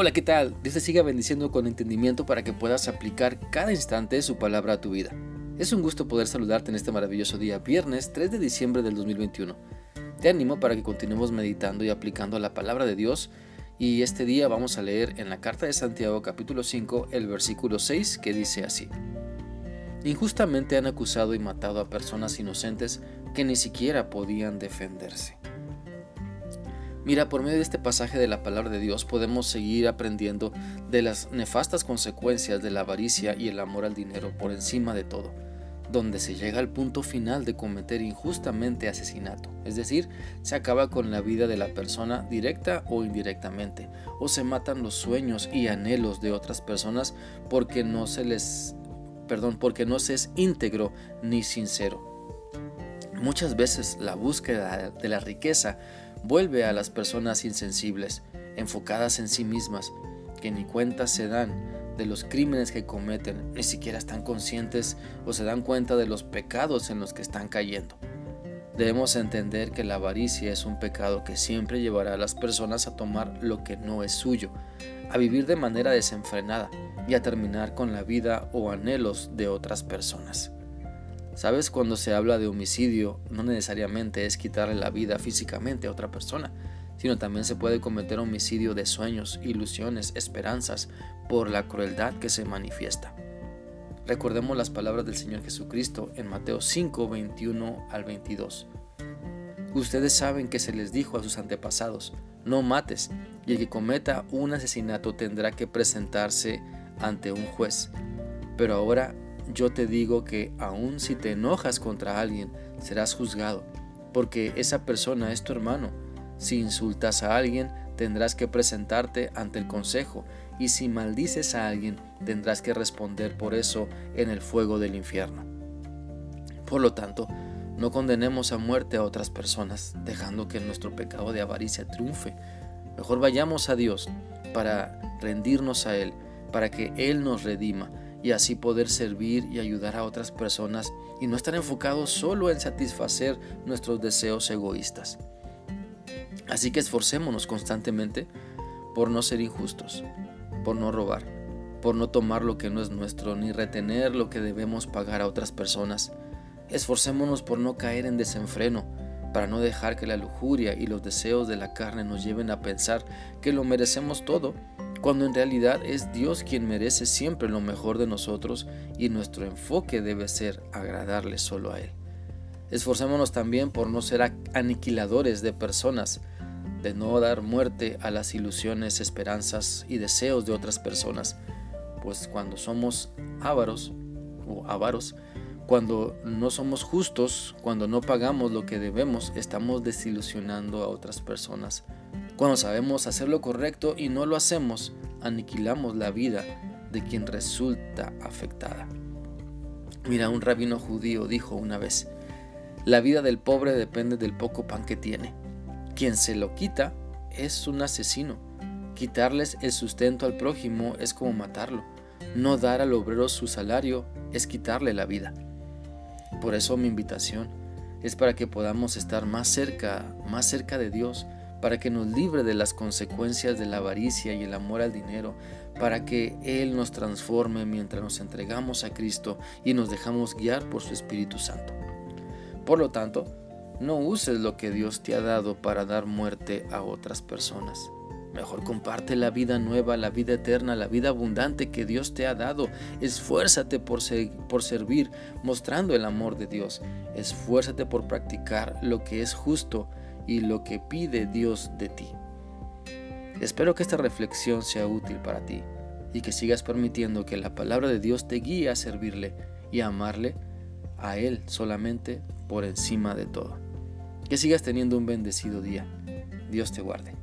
Hola, ¿qué tal? Dios te siga bendiciendo con entendimiento para que puedas aplicar cada instante su palabra a tu vida. Es un gusto poder saludarte en este maravilloso día, viernes 3 de diciembre del 2021. Te animo para que continuemos meditando y aplicando la palabra de Dios y este día vamos a leer en la carta de Santiago capítulo 5 el versículo 6 que dice así. Injustamente han acusado y matado a personas inocentes que ni siquiera podían defenderse. Mira, por medio de este pasaje de la palabra de Dios podemos seguir aprendiendo de las nefastas consecuencias de la avaricia y el amor al dinero por encima de todo, donde se llega al punto final de cometer injustamente asesinato, es decir, se acaba con la vida de la persona directa o indirectamente, o se matan los sueños y anhelos de otras personas porque no se les perdón, porque no se es íntegro ni sincero. Muchas veces la búsqueda de la riqueza vuelve a las personas insensibles, enfocadas en sí mismas, que ni cuenta se dan de los crímenes que cometen, ni siquiera están conscientes o se dan cuenta de los pecados en los que están cayendo. Debemos entender que la avaricia es un pecado que siempre llevará a las personas a tomar lo que no es suyo, a vivir de manera desenfrenada y a terminar con la vida o anhelos de otras personas. Sabes, cuando se habla de homicidio, no necesariamente es quitarle la vida físicamente a otra persona, sino también se puede cometer homicidio de sueños, ilusiones, esperanzas, por la crueldad que se manifiesta. Recordemos las palabras del Señor Jesucristo en Mateo 5, 21 al 22. Ustedes saben que se les dijo a sus antepasados, no mates, y el que cometa un asesinato tendrá que presentarse ante un juez. Pero ahora yo te digo que aun si te enojas contra alguien, serás juzgado, porque esa persona es tu hermano. Si insultas a alguien, tendrás que presentarte ante el consejo, y si maldices a alguien, tendrás que responder por eso en el fuego del infierno. Por lo tanto, no condenemos a muerte a otras personas, dejando que nuestro pecado de avaricia triunfe. Mejor vayamos a Dios para rendirnos a Él, para que Él nos redima y así poder servir y ayudar a otras personas y no estar enfocados solo en satisfacer nuestros deseos egoístas. Así que esforcémonos constantemente por no ser injustos, por no robar, por no tomar lo que no es nuestro ni retener lo que debemos pagar a otras personas. Esforcémonos por no caer en desenfreno, para no dejar que la lujuria y los deseos de la carne nos lleven a pensar que lo merecemos todo cuando en realidad es Dios quien merece siempre lo mejor de nosotros y nuestro enfoque debe ser agradarle solo a Él. Esforcémonos también por no ser aniquiladores de personas, de no dar muerte a las ilusiones, esperanzas y deseos de otras personas, pues cuando somos ávaros o avaros, cuando no somos justos, cuando no pagamos lo que debemos, estamos desilusionando a otras personas cuando sabemos hacer lo correcto y no lo hacemos, aniquilamos la vida de quien resulta afectada. Mira, un rabino judío dijo una vez, la vida del pobre depende del poco pan que tiene. Quien se lo quita es un asesino. Quitarles el sustento al prójimo es como matarlo. No dar al obrero su salario es quitarle la vida. Por eso mi invitación es para que podamos estar más cerca, más cerca de Dios, para que nos libre de las consecuencias de la avaricia y el amor al dinero, para que Él nos transforme mientras nos entregamos a Cristo y nos dejamos guiar por su Espíritu Santo. Por lo tanto, no uses lo que Dios te ha dado para dar muerte a otras personas. Mejor comparte la vida nueva, la vida eterna, la vida abundante que Dios te ha dado. Esfuérzate por, por servir, mostrando el amor de Dios. Esfuérzate por practicar lo que es justo y lo que pide Dios de ti. Espero que esta reflexión sea útil para ti y que sigas permitiendo que la palabra de Dios te guíe a servirle y a amarle a Él solamente por encima de todo. Que sigas teniendo un bendecido día. Dios te guarde.